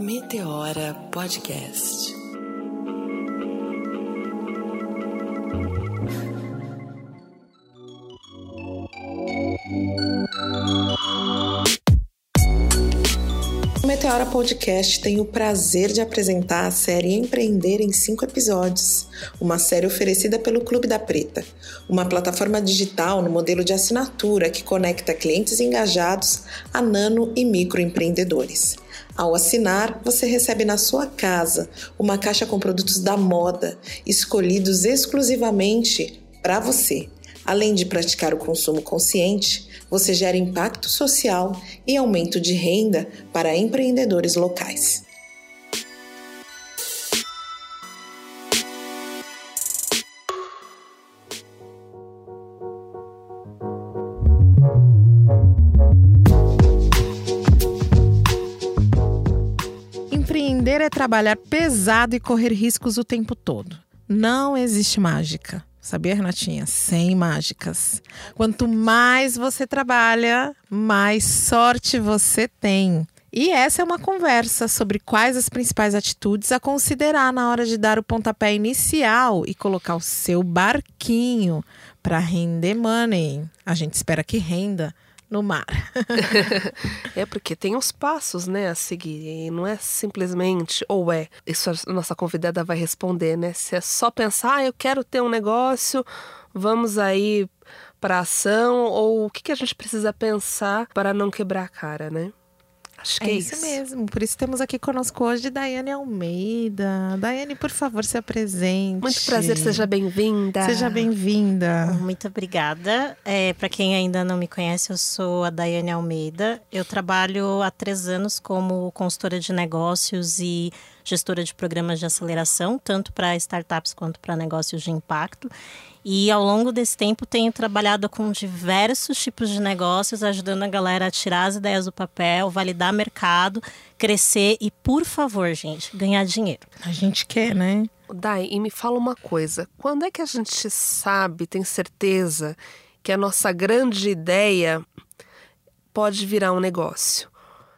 Meteora Podcast. O Meteora Podcast tem o prazer de apresentar a série Empreender em cinco episódios, uma série oferecida pelo Clube da Preta, uma plataforma digital no modelo de assinatura que conecta clientes engajados a nano e microempreendedores. Ao assinar, você recebe na sua casa uma caixa com produtos da moda, escolhidos exclusivamente para você. Além de praticar o consumo consciente, você gera impacto social e aumento de renda para empreendedores locais. Empreender é trabalhar pesado e correr riscos o tempo todo. Não existe mágica. Sabia, Renatinha? Sem mágicas. Quanto mais você trabalha, mais sorte você tem. E essa é uma conversa sobre quais as principais atitudes a considerar na hora de dar o pontapé inicial e colocar o seu barquinho para render money. A gente espera que renda no mar. é porque tem os passos, né, a seguir. E não é simplesmente ou é. Isso a nossa convidada vai responder, né? Se é só pensar, ah, eu quero ter um negócio, vamos aí para ação ou o que, que a gente precisa pensar para não quebrar a cara, né? Acho que é, é isso. isso. mesmo. Por isso temos aqui conosco hoje Daiane Almeida. Daiane, por favor, se apresente. Muito prazer, seja bem-vinda. Seja bem-vinda. Muito obrigada. É, Para quem ainda não me conhece, eu sou a Daiane Almeida. Eu trabalho há três anos como consultora de negócios e gestora de programas de aceleração, tanto para startups quanto para negócios de impacto. E ao longo desse tempo tenho trabalhado com diversos tipos de negócios, ajudando a galera a tirar as ideias do papel, validar mercado, crescer e, por favor, gente, ganhar dinheiro. A gente quer, né? Dai, e me fala uma coisa: quando é que a gente sabe, tem certeza que a nossa grande ideia pode virar um negócio?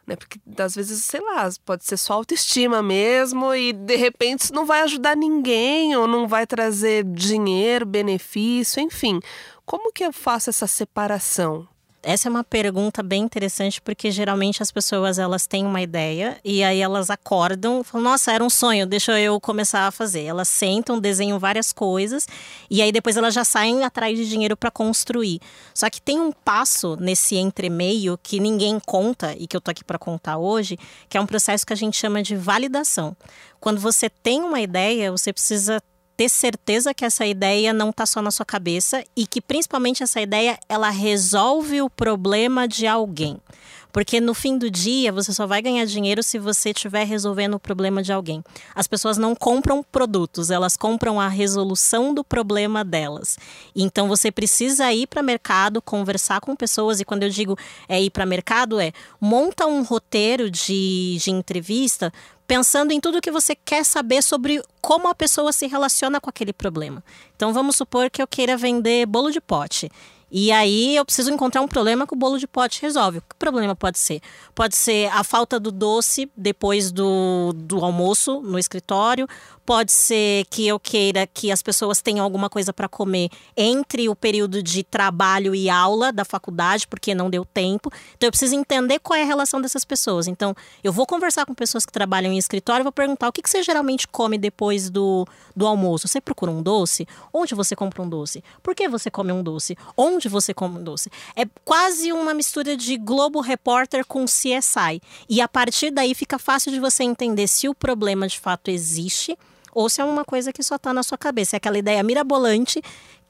Né? Porque às vezes, sei lá, pode ser só autoestima mesmo e de repente isso não vai ajudar ninguém ou não vai trazer dinheiro, benefício, enfim. Como que eu faço essa separação? Essa é uma pergunta bem interessante porque geralmente as pessoas elas têm uma ideia e aí elas acordam, falam: "Nossa, era um sonho, deixa eu começar a fazer". Elas sentam, desenham várias coisas e aí depois elas já saem atrás de dinheiro para construir. Só que tem um passo nesse entremeio que ninguém conta e que eu tô aqui para contar hoje, que é um processo que a gente chama de validação. Quando você tem uma ideia, você precisa ter certeza que essa ideia não está só na sua cabeça e que principalmente essa ideia ela resolve o problema de alguém. Porque no fim do dia você só vai ganhar dinheiro se você estiver resolvendo o problema de alguém. As pessoas não compram produtos, elas compram a resolução do problema delas. Então você precisa ir para mercado, conversar com pessoas e quando eu digo é ir para mercado é monta um roteiro de, de entrevista pensando em tudo que você quer saber sobre como a pessoa se relaciona com aquele problema. Então vamos supor que eu queira vender bolo de pote. E aí eu preciso encontrar um problema que o bolo de pote resolve. Que problema pode ser? Pode ser a falta do doce depois do, do almoço no escritório, Pode ser que eu queira que as pessoas tenham alguma coisa para comer entre o período de trabalho e aula da faculdade, porque não deu tempo. Então eu preciso entender qual é a relação dessas pessoas. Então eu vou conversar com pessoas que trabalham em escritório, vou perguntar o que, que você geralmente come depois do, do almoço. Você procura um doce? Onde você compra um doce? Por que você come um doce? Onde você come um doce? É quase uma mistura de Globo Repórter com CSI. E a partir daí fica fácil de você entender se o problema de fato existe ou se é uma coisa que só está na sua cabeça. É aquela ideia mirabolante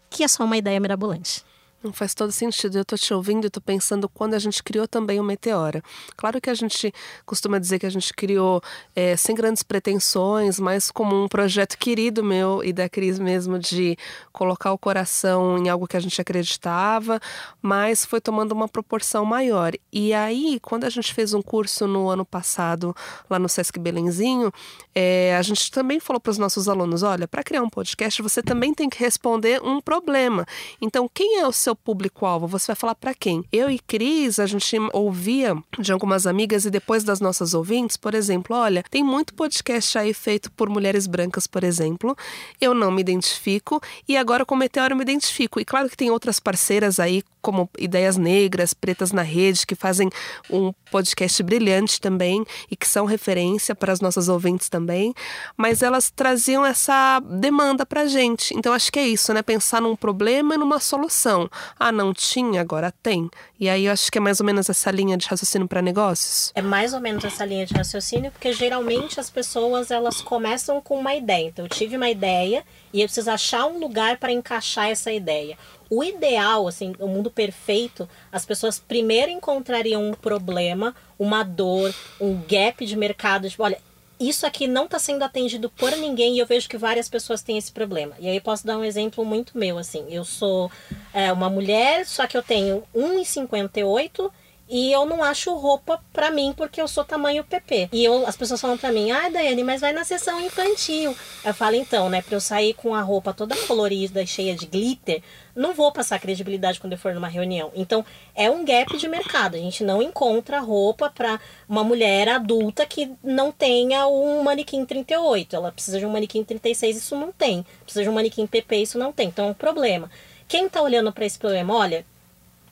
que é só uma ideia mirabolante. Não faz todo sentido. Eu tô te ouvindo e tô pensando quando a gente criou também o Meteora. Claro que a gente costuma dizer que a gente criou é, sem grandes pretensões, mas como um projeto querido meu e da Cris mesmo de colocar o coração em algo que a gente acreditava, mas foi tomando uma proporção maior. E aí, quando a gente fez um curso no ano passado lá no Sesc Belenzinho, é, a gente também falou para os nossos alunos: olha, para criar um podcast você também tem que responder um problema. Então, quem é o seu seu público-alvo? Você vai falar para quem? Eu e Cris, a gente ouvia de algumas amigas e depois das nossas ouvintes, por exemplo, olha, tem muito podcast aí feito por mulheres brancas, por exemplo. Eu não me identifico e agora com Meteoro eu me identifico. E claro que tem outras parceiras aí, como Ideias Negras, Pretas na Rede, que fazem um podcast brilhante também e que são referência para as nossas ouvintes também, mas elas traziam essa demanda para a gente. Então acho que é isso, né? Pensar num problema e numa solução. Ah, não tinha, agora tem. E aí eu acho que é mais ou menos essa linha de raciocínio para negócios. É mais ou menos essa linha de raciocínio, porque geralmente as pessoas elas começam com uma ideia. Então eu tive uma ideia e eu preciso achar um lugar para encaixar essa ideia. O ideal, assim, o mundo perfeito, as pessoas primeiro encontrariam um problema, uma dor, um gap de mercado. Tipo, olha, isso aqui não está sendo atendido por ninguém e eu vejo que várias pessoas têm esse problema. E aí posso dar um exemplo muito meu, assim. Eu sou é, uma mulher, só que eu tenho 1,58 e eu não acho roupa para mim porque eu sou tamanho PP. E eu, as pessoas falam para mim: "Ah, Daiane, mas vai na sessão infantil". Eu falo então, né, para eu sair com a roupa toda colorida, cheia de glitter, não vou passar credibilidade quando eu for numa reunião. Então, é um gap de mercado. A gente não encontra roupa para uma mulher adulta que não tenha um manequim 38. Ela precisa de um manequim 36, isso não tem. Precisa de um manequim PP, isso não tem. Então, é um problema. Quem está olhando para esse problema, olha,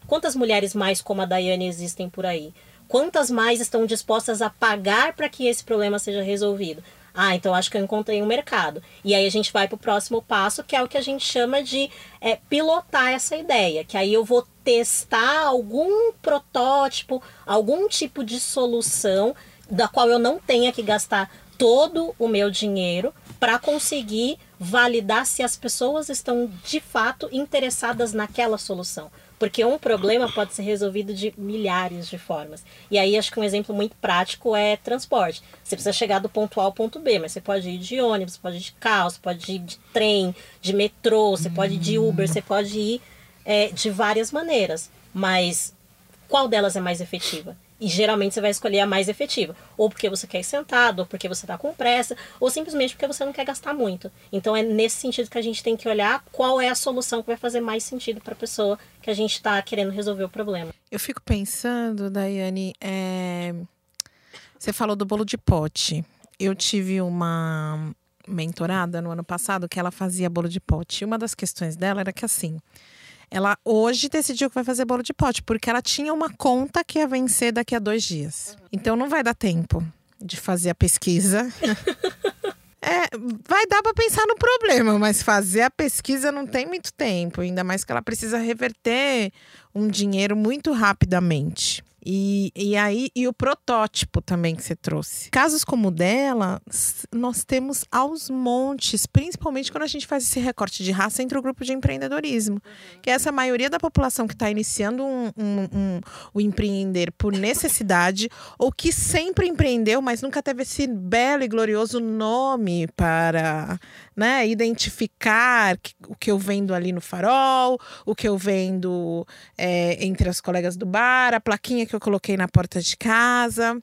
Quantas mulheres mais como a Daiane existem por aí? Quantas mais estão dispostas a pagar para que esse problema seja resolvido? Ah, então acho que eu encontrei um mercado. E aí a gente vai para o próximo passo, que é o que a gente chama de é, pilotar essa ideia. Que aí eu vou testar algum protótipo, algum tipo de solução da qual eu não tenha que gastar todo o meu dinheiro para conseguir validar se as pessoas estão de fato interessadas naquela solução. Porque um problema pode ser resolvido de milhares de formas. E aí acho que um exemplo muito prático é transporte. Você precisa chegar do ponto A ao ponto B, mas você pode ir de ônibus, pode ir de carro, você pode ir de trem, de metrô, você pode ir de Uber, você pode ir é, de várias maneiras. Mas qual delas é mais efetiva? E geralmente você vai escolher a mais efetiva. Ou porque você quer ir sentado, ou porque você está com pressa, ou simplesmente porque você não quer gastar muito. Então é nesse sentido que a gente tem que olhar qual é a solução que vai fazer mais sentido para a pessoa que a gente está querendo resolver o problema. Eu fico pensando, Daiane, é... você falou do bolo de pote. Eu tive uma mentorada no ano passado que ela fazia bolo de pote. E uma das questões dela era que assim ela hoje decidiu que vai fazer bolo de pote, porque ela tinha uma conta que ia vencer daqui a dois dias. Então não vai dar tempo de fazer a pesquisa. É, vai dar para pensar no problema, mas fazer a pesquisa não tem muito tempo, ainda mais que ela precisa reverter um dinheiro muito rapidamente. E, e aí, e o protótipo também que você trouxe. Casos como o dela, nós temos aos montes, principalmente quando a gente faz esse recorte de raça entre o grupo de empreendedorismo. Uhum. Que é essa maioria da população que está iniciando um, um, um, o empreender por necessidade, ou que sempre empreendeu, mas nunca teve esse belo e glorioso nome para né, identificar o que eu vendo ali no farol, o que eu vendo é, entre as colegas do bar, a plaquinha que eu coloquei na porta de casa.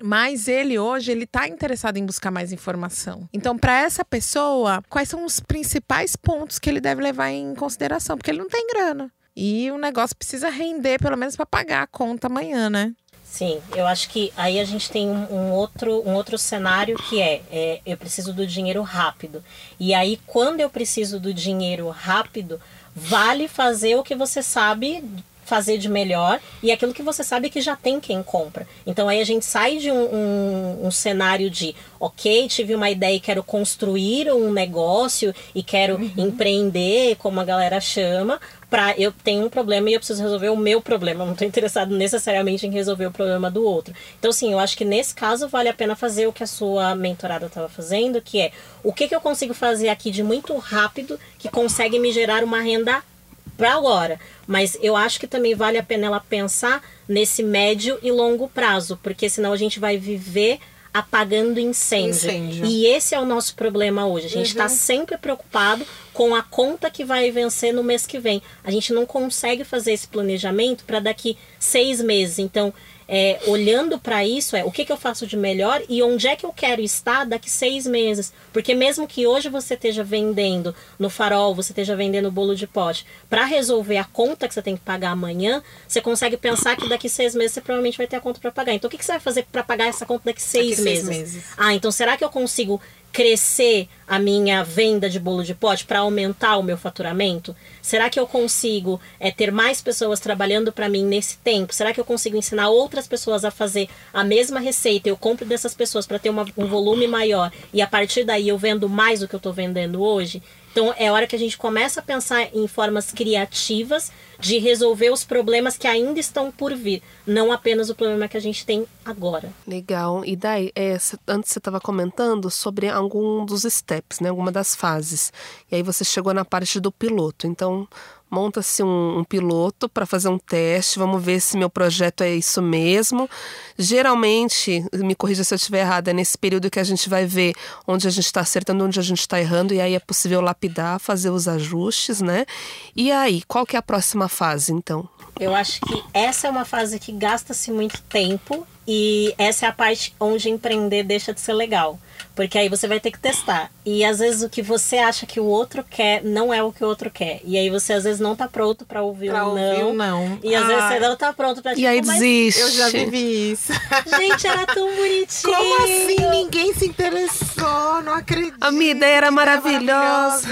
Mas ele hoje ele está interessado em buscar mais informação. Então, para essa pessoa, quais são os principais pontos que ele deve levar em consideração? Porque ele não tem grana. E o negócio precisa render, pelo menos para pagar a conta amanhã, né? Sim, eu acho que aí a gente tem um, um outro, um outro cenário que é, é, eu preciso do dinheiro rápido. E aí, quando eu preciso do dinheiro rápido, vale fazer o que você sabe fazer de melhor e aquilo que você sabe que já tem quem compra. Então aí a gente sai de um, um, um, cenário de, ok, tive uma ideia e quero construir um negócio e quero uhum. empreender, como a galera chama, para eu tenho um problema e eu preciso resolver o meu problema. Eu não estou interessado necessariamente em resolver o problema do outro. Então, sim, eu acho que nesse caso vale a pena fazer o que a sua mentorada estava fazendo, que é o que, que eu consigo fazer aqui de muito rápido que consegue me gerar uma renda para agora. Mas eu acho que também vale a pena ela pensar nesse médio e longo prazo, porque senão a gente vai viver apagando incêndio. incêndio. E esse é o nosso problema hoje. A gente está uhum. sempre preocupado com a conta que vai vencer no mês que vem. A gente não consegue fazer esse planejamento para daqui seis meses. Então, é, olhando para isso, é o que, que eu faço de melhor e onde é que eu quero estar daqui seis meses. Porque mesmo que hoje você esteja vendendo no farol, você esteja vendendo bolo de pote, para resolver a conta que você tem que pagar amanhã, você consegue pensar que daqui seis meses você provavelmente vai ter a conta para pagar. Então, o que, que você vai fazer para pagar essa conta daqui seis, daqui meses? seis meses? Ah, então será que eu consigo crescer a minha venda de bolo de pote para aumentar o meu faturamento? Será que eu consigo é, ter mais pessoas trabalhando para mim nesse tempo? Será que eu consigo ensinar outras pessoas a fazer a mesma receita? Eu compro dessas pessoas para ter uma, um volume maior e a partir daí eu vendo mais do que eu estou vendendo hoje? Então é hora que a gente começa a pensar em formas criativas de resolver os problemas que ainda estão por vir, não apenas o problema que a gente tem agora. Legal. E daí, é, antes você estava comentando sobre algum dos steps, né? Alguma das fases. E aí você chegou na parte do piloto. Então, monta-se um, um, piloto para fazer um teste, vamos ver se meu projeto é isso mesmo. Geralmente, me corrija se eu estiver errada, é nesse período que a gente vai ver onde a gente está acertando, onde a gente está errando, e aí é possível lapidar, fazer os ajustes, né? E aí, qual que é a próxima fase, então? Eu acho que essa é uma fase que gasta-se muito tempo e essa é a parte onde empreender deixa de ser legal. Porque aí você vai ter que testar. E às vezes o que você acha que o outro quer não é o que o outro quer. E aí você às vezes não tá pronto para ouvir pra o não. Ouvir não. E às vezes você não tá pronto pra tipo, E aí desiste. Eu já vivi isso. Gente, era tão bonitinho. Como assim? Ninguém se interessou, não acredito. A minha ideia era maravilhosa.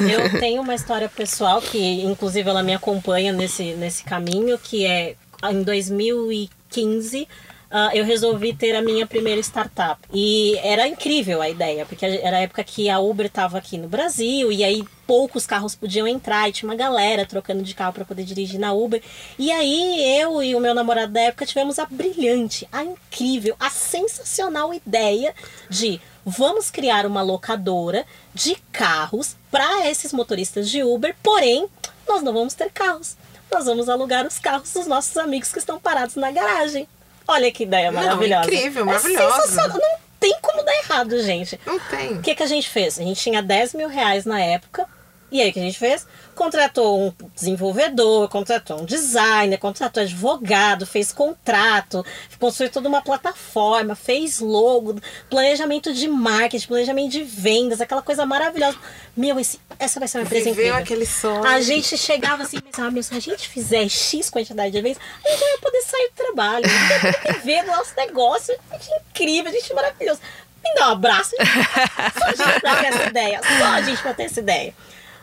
Eu tenho uma história pessoal que, inclusive, ela me acompanha nesse, nesse caminho, que é em 2015 uh, eu resolvi ter a minha primeira startup. E era incrível a ideia, porque era a época que a Uber estava aqui no Brasil e aí poucos carros podiam entrar e tinha uma galera trocando de carro para poder dirigir na Uber. E aí eu e o meu namorado da época tivemos a brilhante, a incrível, a sensacional ideia de vamos criar uma locadora de carros para esses motoristas de Uber, porém nós não vamos ter carros. Nós vamos alugar os carros dos nossos amigos que estão parados na garagem. Olha que ideia maravilhosa. Não, incrível, é maravilhosa. É não tem como dar errado, gente. Não tem. O que, que a gente fez? A gente tinha 10 mil reais na época. E aí o que a gente fez? Contratou um desenvolvedor, contratou um designer, contratou advogado, fez contrato, construiu toda uma plataforma, fez logo, planejamento de marketing, planejamento de vendas, aquela coisa maravilhosa. Meu, esse, essa vai ser uma empresa Viveu aquele sonho. A gente chegava assim e pensava, meu, se a gente fizer X quantidade de vezes, a gente vai poder sair do trabalho, a gente vai poder ver o nosso negócio. A gente é incrível, a gente é maravilhoso. Me dá um abraço. Só a gente pra ter essa ideia. Só a gente pra ter essa ideia.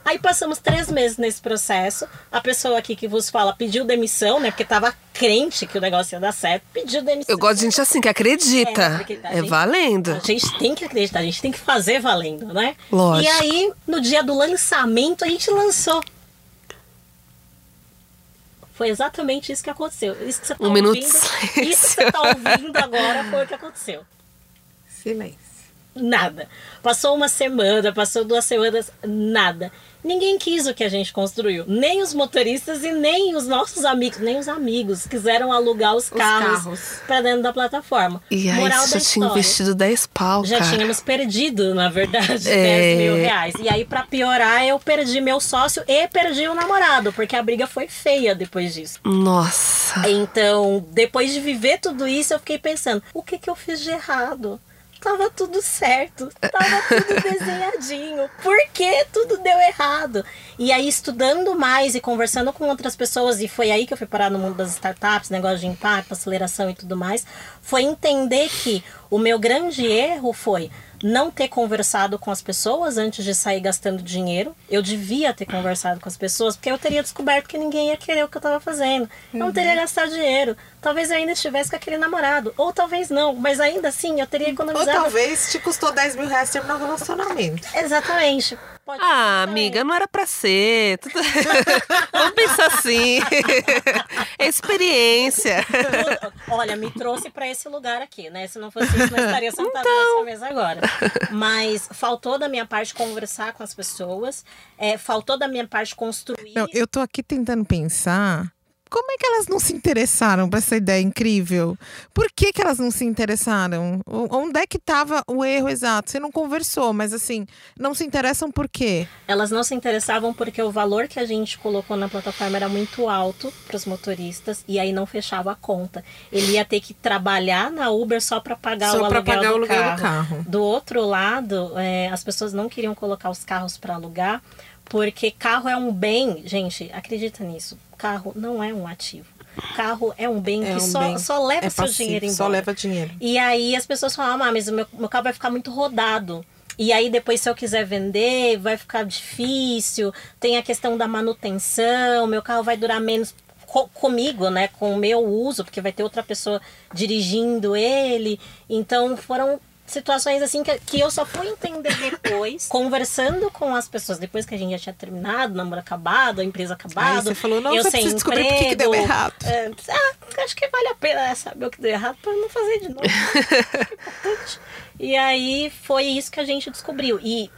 Aí passamos três meses nesse processo. A pessoa aqui que vos fala pediu demissão, né? Porque tava crente que o negócio ia dar certo, pediu demissão. Eu gosto de gente assim, que acredita. É, é gente, valendo. A gente tem que acreditar, a gente tem que fazer valendo, né? Lógico. E aí, no dia do lançamento, a gente lançou. Foi exatamente isso que aconteceu. Isso que você tá um ouvindo, minuto isso que você tá ouvindo agora foi o que aconteceu. Silêncio. Nada. Passou uma semana, passou duas semanas, nada. Ninguém quis o que a gente construiu. Nem os motoristas e nem os nossos amigos, nem os amigos quiseram alugar os, os carros, carros. para dentro da plataforma. E aí Moral você já tinha investido 10 pau, Já cara. tínhamos perdido, na verdade, é... 10 mil reais. E aí, para piorar, eu perdi meu sócio e perdi o namorado, porque a briga foi feia depois disso. Nossa. Então, depois de viver tudo isso, eu fiquei pensando, o que, que eu fiz de errado? Tava tudo certo, tava tudo desenhadinho. Por que tudo deu errado? E aí, estudando mais e conversando com outras pessoas, e foi aí que eu fui parar no mundo das startups, negócio de impacto, aceleração e tudo mais, foi entender que o meu grande erro foi não ter conversado com as pessoas antes de sair gastando dinheiro. Eu devia ter conversado com as pessoas, porque eu teria descoberto que ninguém ia querer o que eu estava fazendo. Eu não teria gastado dinheiro. Talvez eu ainda estivesse com aquele namorado. Ou talvez não, mas ainda assim eu teria economizado. Ou talvez te custou 10 mil reais terminar o relacionamento. Exatamente. Pode ah, amiga, não era pra ser. Vamos pensar assim. Experiência. Olha, me trouxe para esse lugar aqui, né? Se não fosse isso, não estaria sentada então... nessa mesa agora. Mas faltou da minha parte conversar com as pessoas, é, faltou da minha parte construir. Não, eu tô aqui tentando pensar como é que elas não se interessaram por essa ideia incrível? Por que, que elas não se interessaram? Onde é que estava o erro exato? Você não conversou, mas assim, não se interessam por quê? Elas não se interessavam porque o valor que a gente colocou na plataforma era muito alto para os motoristas e aí não fechava a conta. Ele ia ter que trabalhar na Uber só para pagar, só o aluguel, pagar do, o aluguel carro. do carro. Do outro lado, é, as pessoas não queriam colocar os carros para alugar porque carro é um bem, gente, acredita nisso. Carro não é um ativo. Carro é um bem É que um só, bem. só leva É seu passivo, dinheiro embora. só leva dinheiro. E aí as pessoas falam, ah, mas o meu, meu carro vai ficar muito rodado. E aí depois se eu quiser vender, vai ficar difícil. Tem a questão da manutenção, meu carro vai durar menos co- comigo, né, com o meu uso, porque vai ter outra pessoa dirigindo ele. Então foram situações assim que, que eu só fui entender depois, conversando com as pessoas, depois que a gente já tinha terminado, o namoro acabado, a empresa acabada. Aí você falou, não, eu sem descobrir por que deu emprego. errado. É, ah, acho que vale a pena saber o que deu errado para não fazer de novo. E aí foi isso que a gente descobriu. E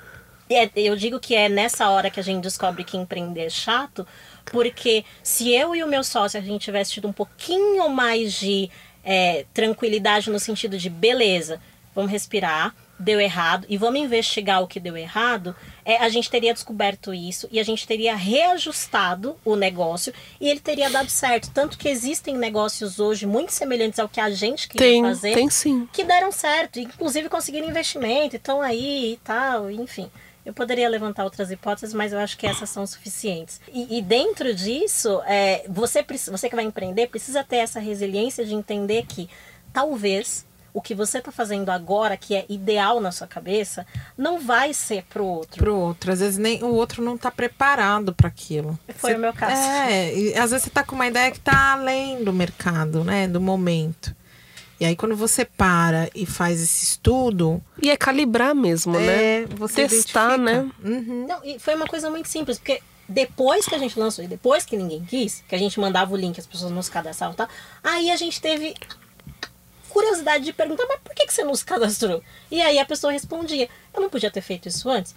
é- eu digo que é nessa hora que a gente descobre que empreender é chato, porque se eu e o meu sócio a gente tivesse tido um pouquinho mais de é, tranquilidade no sentido de beleza, vamos respirar, deu errado e vamos investigar o que deu errado, é, a gente teria descoberto isso e a gente teria reajustado o negócio e ele teria dado certo. Tanto que existem negócios hoje muito semelhantes ao que a gente queria Tem, fazer tem sim. que deram certo, inclusive conseguiram investimento, estão aí e tal, enfim. Eu poderia levantar outras hipóteses, mas eu acho que essas são suficientes. E, e dentro disso, é, você, você que vai empreender precisa ter essa resiliência de entender que talvez o que você está fazendo agora, que é ideal na sua cabeça, não vai ser pro outro. Pro outro. Às vezes nem o outro não tá preparado para aquilo. Foi Você- o meu caso. É, e às vezes você tá com uma ideia que tá além do mercado, né? Do momento. E aí quando você para e faz esse estudo, E é calibrar mesmo, né? é, você Testar, identifica. né? Uhum. Não, e foi uma coisa muito simples, porque depois que a gente lançou e depois que ninguém quis, que a gente mandava o link, as pessoas não se cadastravam e tal, aí a gente teve curiosidade de perguntar, mas por que, que você não se cadastrou? E aí a pessoa respondia, eu não podia ter feito isso antes?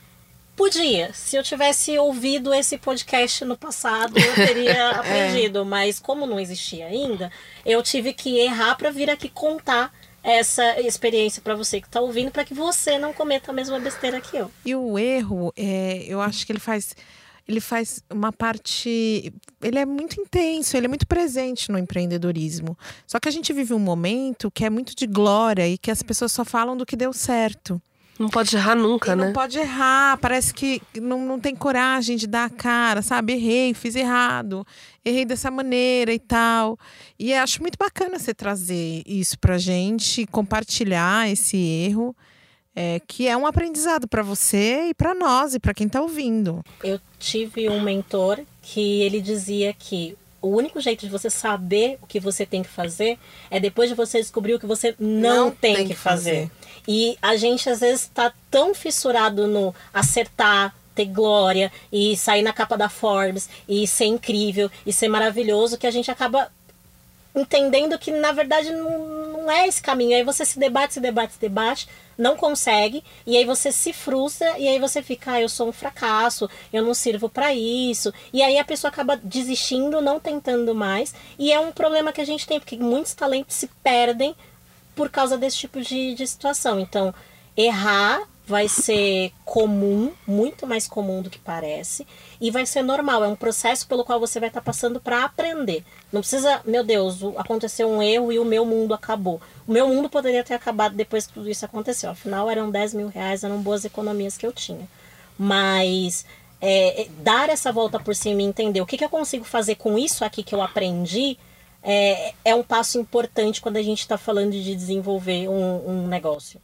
Podia. Se eu tivesse ouvido esse podcast no passado, eu teria aprendido. Mas como não existia ainda, eu tive que errar para vir aqui contar essa experiência para você que está ouvindo, para que você não cometa a mesma besteira que eu. E o erro, é, eu acho que ele faz, ele faz uma parte, ele é muito intenso, ele é muito presente no empreendedorismo. Só que a gente vive um momento que é muito de glória e que as pessoas só falam do que deu certo. Não pode errar nunca, E né? não pode errar, parece que não, não tem coragem de dar a cara, sabe? Errei, fiz errado, errei dessa maneira e tal. E acho muito bacana você trazer isso pra gente, compartilhar esse erro, é, que é um aprendizado para você e para nós e para quem tá ouvindo. Eu tive um mentor que ele dizia que o único jeito de você saber o que você tem que fazer é depois de você descobrir o que você não, Não tem, tem que que fazer. E a gente às vezes está tão fissurado no acertar, ter glória e sair na capa da Forbes e ser incrível e ser maravilhoso que a gente acaba entendendo que na verdade não, não é esse caminho. Aí você se debate, se debate, se debate, não consegue, e aí você se frustra, e aí você fica, ah, eu sou um fracasso, eu não sirvo para isso. E aí a pessoa acaba desistindo, não tentando mais, e é um problema que a gente tem, porque muitos talentos se perdem por causa desse tipo de, de situação. Então, errar vai ser comum, muito mais comum do que parece, e vai ser normal. É um processo pelo qual você vai estar passando para aprender. Não precisa, meu Deus, aconteceu um erro e o meu mundo acabou. O meu mundo poderia ter acabado depois que tudo isso aconteceu. Afinal, eram 10 mil reais, eram boas economias que eu tinha. Mas é, é, dar essa volta por cima e entender o que, que eu consigo fazer com isso aqui que eu aprendi é, é um passo importante quando a gente está falando de desenvolver um, um negócio.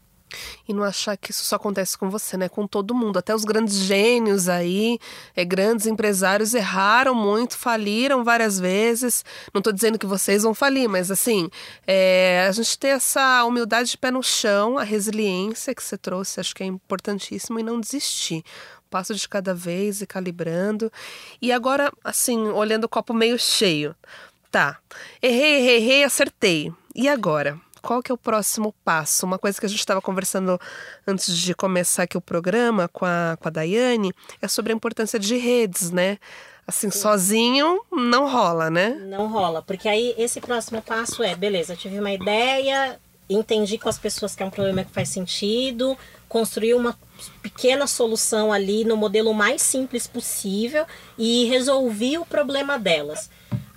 E não achar que isso só acontece com você, né? Com todo mundo. Até os grandes gênios aí, é, grandes empresários erraram muito, faliram várias vezes. Não estou dizendo que vocês vão falir, mas assim, é, a gente ter essa humildade de pé no chão, a resiliência que você trouxe, acho que é importantíssimo e não desistir. Passo de cada vez e calibrando. E agora, assim, olhando o copo meio cheio. Tá, errei, errei, errei, acertei. E agora? Qual que é o próximo passo? Uma coisa que a gente estava conversando antes de começar aqui o programa com a, com a Daiane é sobre a importância de redes, né? Assim, Sim. sozinho não rola, né? Não rola, porque aí esse próximo passo é, beleza, eu tive uma ideia, entendi com as pessoas que é um problema que faz sentido, construir uma pequena solução ali no modelo mais simples possível e resolvi o problema delas.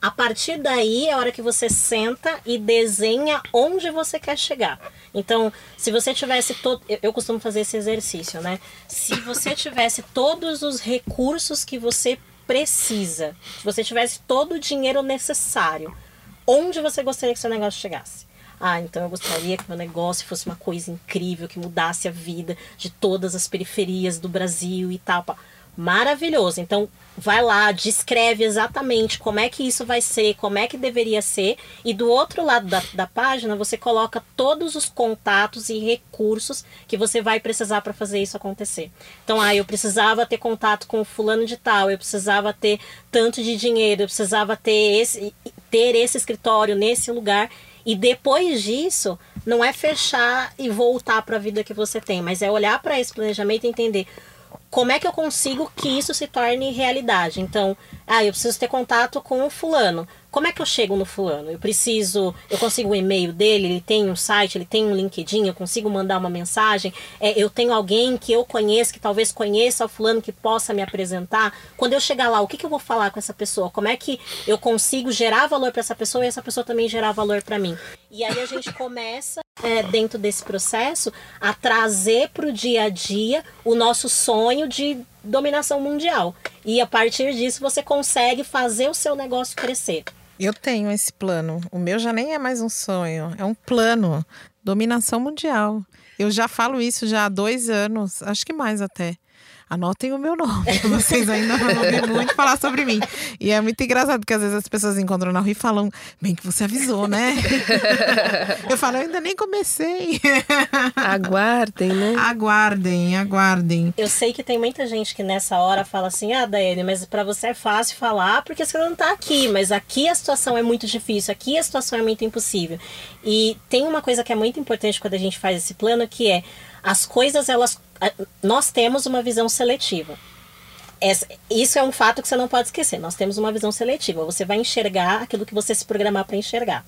A partir daí é a hora que você senta e desenha onde você quer chegar. Então, se você tivesse todo. Eu costumo fazer esse exercício, né? Se você tivesse todos os recursos que você precisa, se você tivesse todo o dinheiro necessário, onde você gostaria que seu negócio chegasse? Ah, então eu gostaria que meu negócio fosse uma coisa incrível, que mudasse a vida de todas as periferias do Brasil e tal. Maravilhoso. Então, vai lá, descreve exatamente como é que isso vai ser, como é que deveria ser, e do outro lado da, da página você coloca todos os contatos e recursos que você vai precisar para fazer isso acontecer. Então, ah, eu precisava ter contato com o fulano de tal, eu precisava ter tanto de dinheiro, eu precisava ter esse, ter esse escritório nesse lugar. E depois disso, não é fechar e voltar para a vida que você tem, mas é olhar para esse planejamento e entender como é que eu consigo que isso se torne realidade? Então, ah, eu preciso ter contato com o fulano. Como é que eu chego no fulano? Eu preciso, eu consigo o e-mail dele, ele tem um site, ele tem um LinkedIn, eu consigo mandar uma mensagem. É, eu tenho alguém que eu conheço, que talvez conheça o fulano que possa me apresentar. Quando eu chegar lá, o que, que eu vou falar com essa pessoa? Como é que eu consigo gerar valor para essa pessoa e essa pessoa também gerar valor para mim? E aí a gente começa é, dentro desse processo a trazer para o dia a dia o nosso sonho de dominação mundial. E a partir disso você consegue fazer o seu negócio crescer. Eu tenho esse plano. O meu já nem é mais um sonho, é um plano. Dominação mundial. Eu já falo isso já há dois anos, acho que mais até anotem o meu nome. Vocês ainda vão ouvir muito falar sobre mim. E é muito engraçado, porque às vezes as pessoas encontram na rua e falam, bem que você avisou, né? eu falo, eu ainda nem comecei. aguardem, né? Aguardem, aguardem. Eu sei que tem muita gente que nessa hora fala assim, ah, Daiane, mas para você é fácil falar porque você não tá aqui. Mas aqui a situação é muito difícil, aqui a situação é muito impossível. E tem uma coisa que é muito importante quando a gente faz esse plano, que é as coisas elas nós temos uma visão seletiva. Isso é um fato que você não pode esquecer. Nós temos uma visão seletiva. Você vai enxergar aquilo que você se programar para enxergar.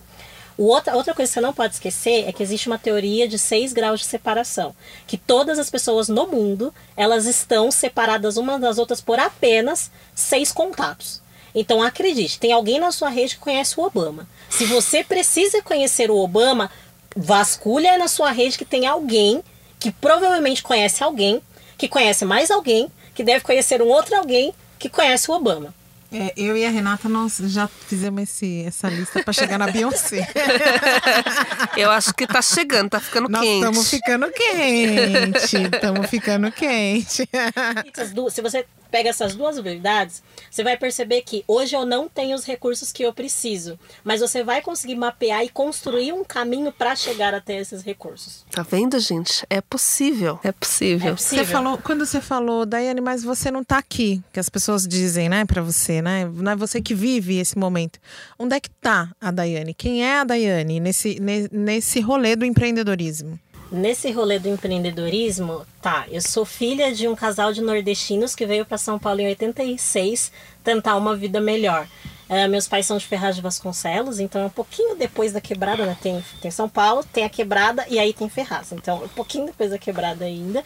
Outra, outra coisa que você não pode esquecer é que existe uma teoria de seis graus de separação. Que todas as pessoas no mundo, elas estão separadas umas das outras por apenas seis contatos. Então acredite, tem alguém na sua rede que conhece o Obama. Se você precisa conhecer o Obama, vasculha na sua rede que tem alguém que provavelmente conhece alguém, que conhece mais alguém, que deve conhecer um outro alguém que conhece o Obama. É, eu e a Renata, nós já fizemos esse, essa lista para chegar na Beyoncé. eu acho que tá chegando, tá ficando nós quente. Estamos ficando quente. Estamos ficando quente. Se você pega essas duas verdades, você vai perceber que hoje eu não tenho os recursos que eu preciso, mas você vai conseguir mapear e construir um caminho para chegar até esses recursos. Tá vendo, gente? É possível. É possível. É possível. Você falou, quando você falou, Daiane, mas você não tá aqui, que as pessoas dizem, né, para você, né? Não é você que vive esse momento. Onde é que tá a Daiane? Quem é a Daiane nesse, nesse rolê do empreendedorismo? Nesse rolê do empreendedorismo, tá, eu sou filha de um casal de nordestinos que veio para São Paulo em 86 tentar uma vida melhor. Uh, meus pais são de Ferraz de Vasconcelos, então é um pouquinho depois da quebrada, né? Tem, tem São Paulo, tem a quebrada e aí tem Ferraz. Então, um pouquinho depois da quebrada ainda.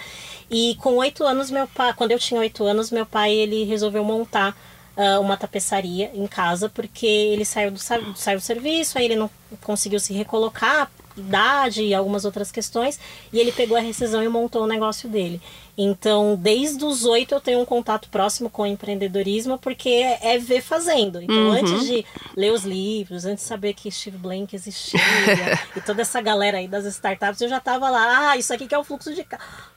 E com oito anos, meu pai, quando eu tinha oito anos, meu pai ele resolveu montar uh, uma tapeçaria em casa, porque ele saiu do, saiu do serviço, aí ele não conseguiu se recolocar idade e algumas outras questões, e ele pegou a rescisão e montou o negócio dele. Então, desde os oito eu tenho um contato próximo com o empreendedorismo, porque é, ver fazendo. Então, uhum. antes de ler os livros, antes de saber que Steve Blank existia e toda essa galera aí das startups, eu já tava lá, ah, isso aqui que é o fluxo de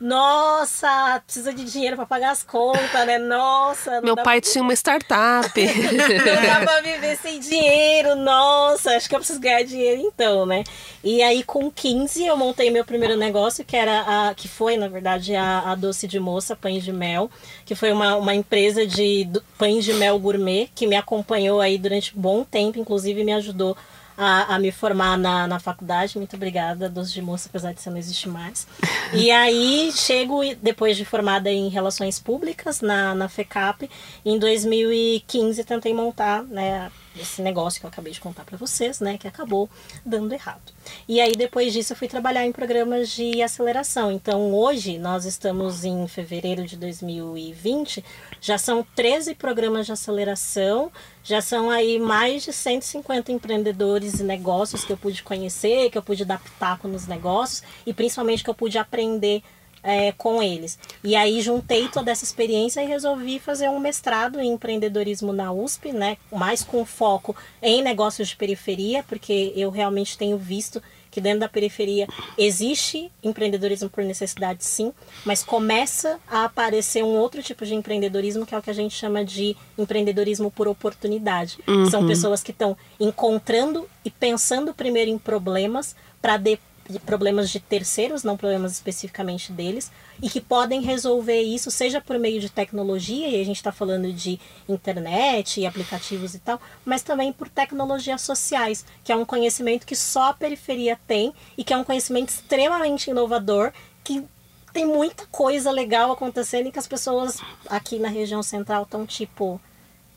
Nossa, precisa de dinheiro para pagar as contas, né? Nossa. Meu pai pra... tinha uma startup. não dá pra viver sem dinheiro, nossa, acho que eu preciso ganhar dinheiro então, né? E aí, com 15, eu montei meu primeiro negócio, que era a, que foi, na verdade, a, a Doce de Moça Pães de Mel, que foi uma, uma empresa de pães de mel gourmet que me acompanhou aí durante um bom tempo, inclusive me ajudou a, a me formar na, na faculdade. Muito obrigada, Doce de Moça, apesar de você não existir mais. E aí chego, depois de formada em Relações Públicas na, na FECAP, em 2015 tentei montar né, esse negócio que eu acabei de contar para vocês, né, que acabou dando errado. E aí depois disso eu fui trabalhar em programas de aceleração. Então hoje nós estamos em fevereiro de 2020, já são 13 programas de aceleração, já são aí mais de 150 empreendedores e negócios que eu pude conhecer, que eu pude dar pitaco nos negócios e principalmente que eu pude aprender é, com eles. E aí juntei toda essa experiência e resolvi fazer um mestrado em empreendedorismo na USP, né? Mais com foco em negócios de periferia, porque eu realmente tenho visto que dentro da periferia existe empreendedorismo por necessidade, sim, mas começa a aparecer um outro tipo de empreendedorismo que é o que a gente chama de empreendedorismo por oportunidade. Uhum. São pessoas que estão encontrando e pensando primeiro em problemas para depois problemas de terceiros, não problemas especificamente deles, e que podem resolver isso, seja por meio de tecnologia, e a gente está falando de internet e aplicativos e tal, mas também por tecnologias sociais, que é um conhecimento que só a periferia tem e que é um conhecimento extremamente inovador, que tem muita coisa legal acontecendo e que as pessoas aqui na região central estão tipo.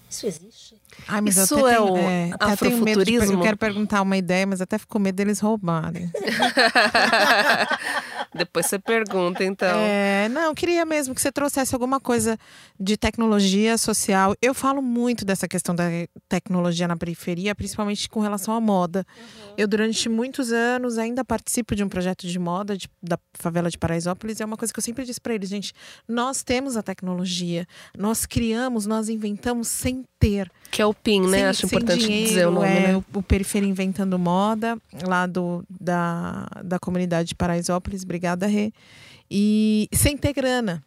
Isso existe? Ai, mas Isso eu é tenho, o é, até tenho medo de, afrofuturismo? eu quero perguntar uma ideia, mas até fico com medo deles roubarem. Depois você pergunta, então. É, não, eu queria mesmo que você trouxesse alguma coisa de tecnologia social. Eu falo muito dessa questão da tecnologia na periferia, principalmente com relação à moda. Eu, durante muitos anos, ainda participo de um projeto de moda de- da favela de Paraisópolis. É uma coisa que eu sempre disse para eles, gente: nós temos a tecnologia, nós criamos, nós inventamos sem ter. Que é o PIN, né? Sem- Acho sem importante dinheiro, dizer o nome, é, né? o, o Periferia Inventando Moda, lá do, da, da comunidade de Paraisópolis, obrigada, Rê. E sem ter grana.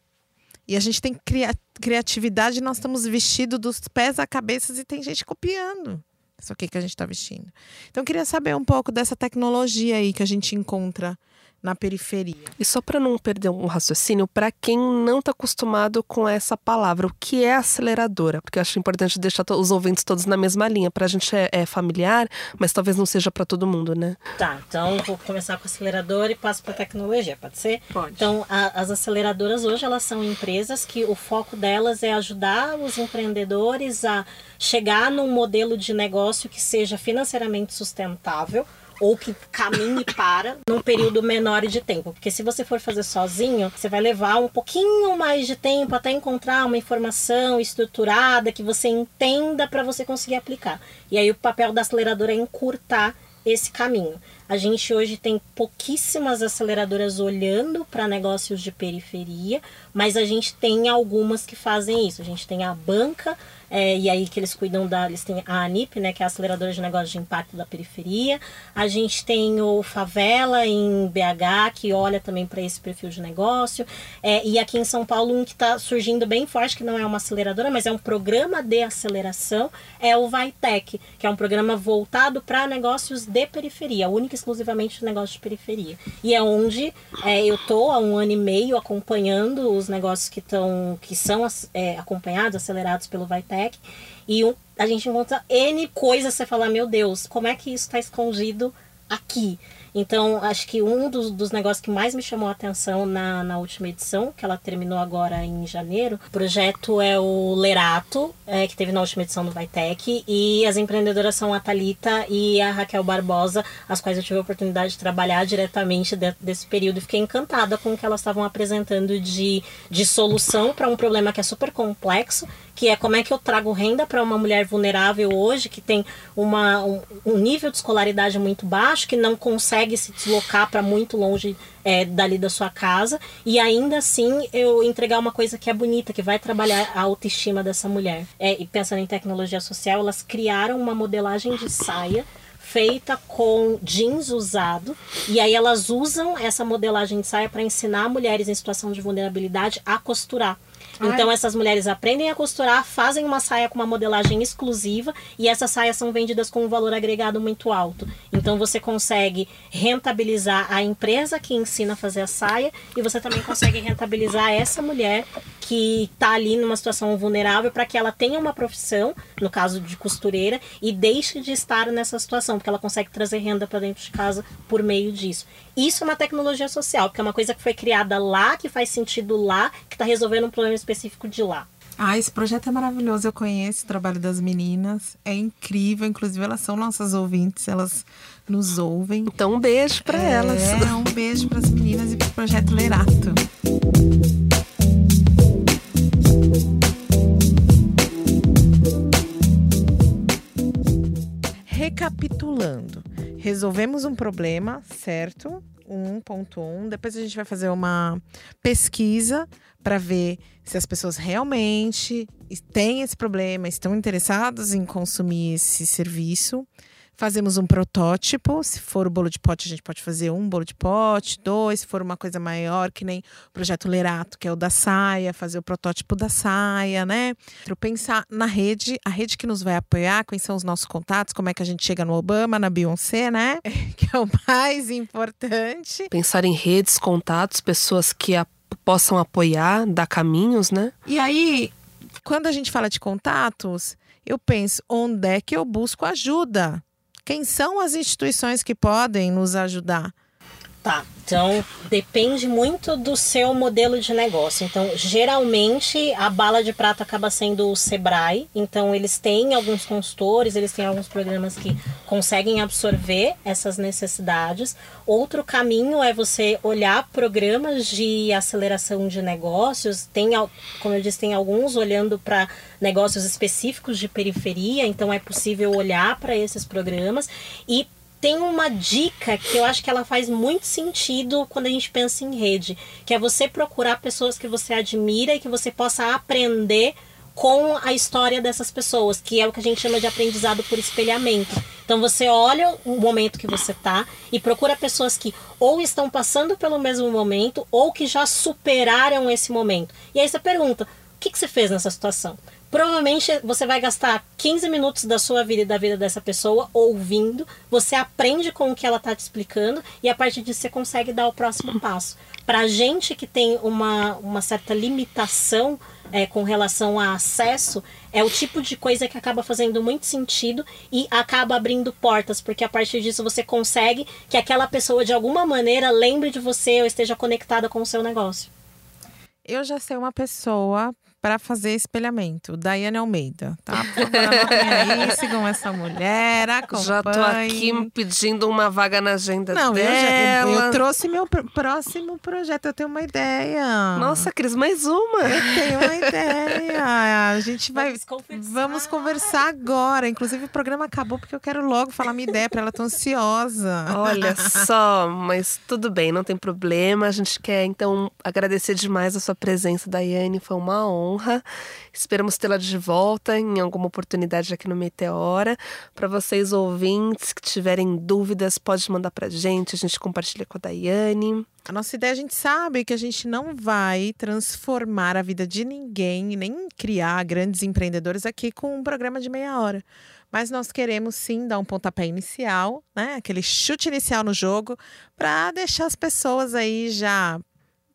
E a gente tem cria- criatividade, nós estamos vestidos dos pés à cabeça e tem gente copiando isso aqui que a gente está vestindo. Então, eu queria saber um pouco dessa tecnologia aí que a gente encontra na periferia. E só para não perder um raciocínio, para quem não está acostumado com essa palavra, o que é aceleradora? Porque eu acho importante deixar os ouvintes todos na mesma linha. Para a gente é, é familiar, mas talvez não seja para todo mundo, né? Tá, então vou começar com o acelerador e passo para tecnologia, pode ser? Pode. Então, a- as aceleradoras hoje elas são empresas que o foco delas é ajudar os empreendedores a chegar num modelo de negócio que seja financeiramente sustentável ou que caminhe para num período menor de tempo. Porque se você for fazer sozinho, você vai levar um pouquinho mais de tempo até encontrar uma informação estruturada que você entenda para você conseguir aplicar. E aí o papel da aceleradora é encurtar esse caminho. A gente hoje tem pouquíssimas aceleradoras olhando para negócios de periferia, mas a gente tem algumas que fazem isso. A gente tem a banca, é, e aí que eles cuidam da. Eles têm a ANIP, né, que é a aceleradora de negócios de impacto da periferia. A gente tem o Favela em BH, que olha também para esse perfil de negócio. É, e aqui em São Paulo, um que está surgindo bem forte, que não é uma aceleradora, mas é um programa de aceleração, é o Vitec, que é um programa voltado para negócios de periferia, única exclusivamente de negócios de periferia. E é onde é, eu estou há um ano e meio acompanhando os negócios que, tão, que são é, acompanhados, acelerados pelo Vitec. E um- a gente encontra N coisas, você fala, meu Deus, como é que isso está escondido aqui? Então, acho que um dos, dos negócios que mais me chamou a atenção na, na última edição, que ela terminou agora em janeiro, o projeto é o Lerato, é, que teve na última edição do Vitec, e as empreendedoras são a Thalita e a Raquel Barbosa, as quais eu tive a oportunidade de trabalhar diretamente dentro desse período e fiquei encantada com o que elas estavam apresentando de, de solução para um problema que é super complexo, que é como é que eu trago renda para uma mulher vulnerável hoje, que tem uma, um, um nível de escolaridade muito baixo, que não consegue se deslocar para muito longe é, dali da sua casa, e ainda assim eu entregar uma coisa que é bonita, que vai trabalhar a autoestima dessa mulher. É, e pensando em tecnologia social, elas criaram uma modelagem de saia feita com jeans usado e aí elas usam essa modelagem de saia para ensinar mulheres em situação de vulnerabilidade a costurar. Então essas mulheres aprendem a costurar, fazem uma saia com uma modelagem exclusiva e essas saias são vendidas com um valor agregado muito alto. Então você consegue rentabilizar a empresa que ensina a fazer a saia e você também consegue rentabilizar essa mulher que está ali numa situação vulnerável para que ela tenha uma profissão, no caso de costureira, e deixe de estar nessa situação, porque ela consegue trazer renda para dentro de casa por meio disso. Isso é uma tecnologia social, porque é uma coisa que foi criada lá, que faz sentido lá, que está resolvendo um problema específico de lá. Ah, esse projeto é maravilhoso. Eu conheço o trabalho das meninas. É incrível. Inclusive, elas são nossas ouvintes. Elas nos ouvem. Então, um beijo para é, elas. É, um beijo para as meninas e para o projeto Lerato. Recapitulando, resolvemos um problema, certo? 1.1. Depois a gente vai fazer uma pesquisa para ver se as pessoas realmente têm esse problema, estão interessadas em consumir esse serviço. Fazemos um protótipo. Se for o bolo de pote, a gente pode fazer um bolo de pote, dois. Se for uma coisa maior, que nem o projeto Lerato, que é o da saia, fazer o protótipo da saia, né? Para pensar na rede, a rede que nos vai apoiar, quais são os nossos contatos, como é que a gente chega no Obama, na Beyoncé, né? Que é o mais importante. Pensar em redes, contatos, pessoas que a, possam apoiar, dar caminhos, né? E aí, quando a gente fala de contatos, eu penso, onde é que eu busco ajuda? Quem são as instituições que podem nos ajudar? Tá, então depende muito do seu modelo de negócio. Então, geralmente a bala de prata acaba sendo o Sebrae. Então, eles têm alguns consultores, eles têm alguns programas que conseguem absorver essas necessidades. Outro caminho é você olhar programas de aceleração de negócios. Tem, como eu disse, tem alguns olhando para negócios específicos de periferia. Então, é possível olhar para esses programas e tem uma dica que eu acho que ela faz muito sentido quando a gente pensa em rede, que é você procurar pessoas que você admira e que você possa aprender com a história dessas pessoas, que é o que a gente chama de aprendizado por espelhamento. Então você olha o momento que você tá e procura pessoas que ou estão passando pelo mesmo momento ou que já superaram esse momento. E aí você pergunta: o que, que você fez nessa situação? Provavelmente você vai gastar 15 minutos da sua vida e da vida dessa pessoa ouvindo, você aprende com o que ela está te explicando e a partir disso você consegue dar o próximo passo. Para gente que tem uma, uma certa limitação é, com relação a acesso, é o tipo de coisa que acaba fazendo muito sentido e acaba abrindo portas, porque a partir disso você consegue que aquela pessoa de alguma maneira lembre de você ou esteja conectada com o seu negócio. Eu já sei uma pessoa para fazer espelhamento. Daiane Almeida, tá? Por favor, aí, sigam essa mulher, acompanhem. Já tô aqui pedindo uma vaga na agenda Não, dela. Eu, já, eu, eu trouxe meu pr próximo projeto, eu tenho uma ideia. Nossa, Cris, mais uma. Eu tenho uma ideia. A gente vai... Vamos conversar. Vamos conversar agora. Inclusive, o programa acabou porque eu quero logo falar minha ideia para ela, tô ansiosa. Olha só, mas tudo bem, não tem problema. A gente quer, então, agradecer demais a sua presença, Daiane. Foi uma honra honra. Esperamos tê-la de volta em alguma oportunidade aqui no Meteora. Para vocês ouvintes que tiverem dúvidas, pode mandar para gente, a gente compartilha com a Daiane. A nossa ideia, a gente sabe que a gente não vai transformar a vida de ninguém, nem criar grandes empreendedores aqui com um programa de meia hora. Mas nós queremos sim dar um pontapé inicial, né? Aquele chute inicial no jogo, para deixar as pessoas aí já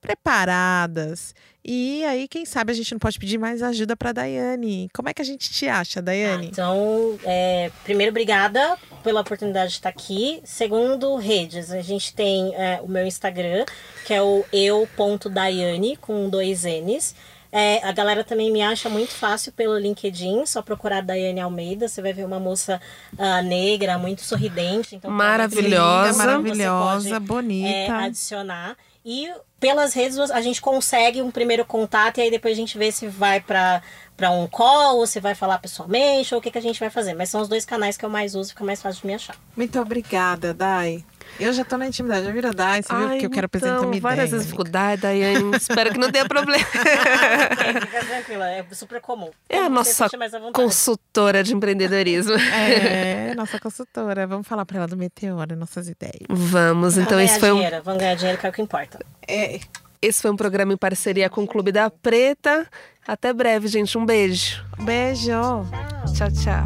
preparadas. E aí, quem sabe a gente não pode pedir mais ajuda para Daiane. Como é que a gente te acha, Daiane? Ah, então, é, primeiro, obrigada pela oportunidade de estar aqui. Segundo, redes. A gente tem é, o meu Instagram, que é o eu.daiane, com dois N's. É, a galera também me acha muito fácil pelo LinkedIn, só procurar Daiane Almeida, você vai ver uma moça uh, negra, muito sorridente. Então, maravilhosa, linda, maravilhosa, pode, bonita. É, adicionar. E pelas redes a gente consegue um primeiro contato e aí depois a gente vê se vai para para um call, ou se vai falar pessoalmente, ou o que, que a gente vai fazer. Mas são os dois canais que eu mais uso, fica mais fácil de me achar. Muito obrigada, Dai. Eu já tô na intimidade, já vira Dai, você Ai, viu que eu quero apresentar então, minha várias ideia. Dai, Daiane, espero que não tenha problema. Fica tranquila, é super comum. É a nossa consultora de empreendedorismo. É, nossa consultora. Vamos falar pra ela do Meteora, nossas ideias. Vamos, então esse foi um... Dinheiro, vamos ganhar dinheiro, que é o que importa. É... Esse foi um programa em parceria com o Clube da Preta. Até breve, gente. Um beijo. Beijo. Tchau, tchau.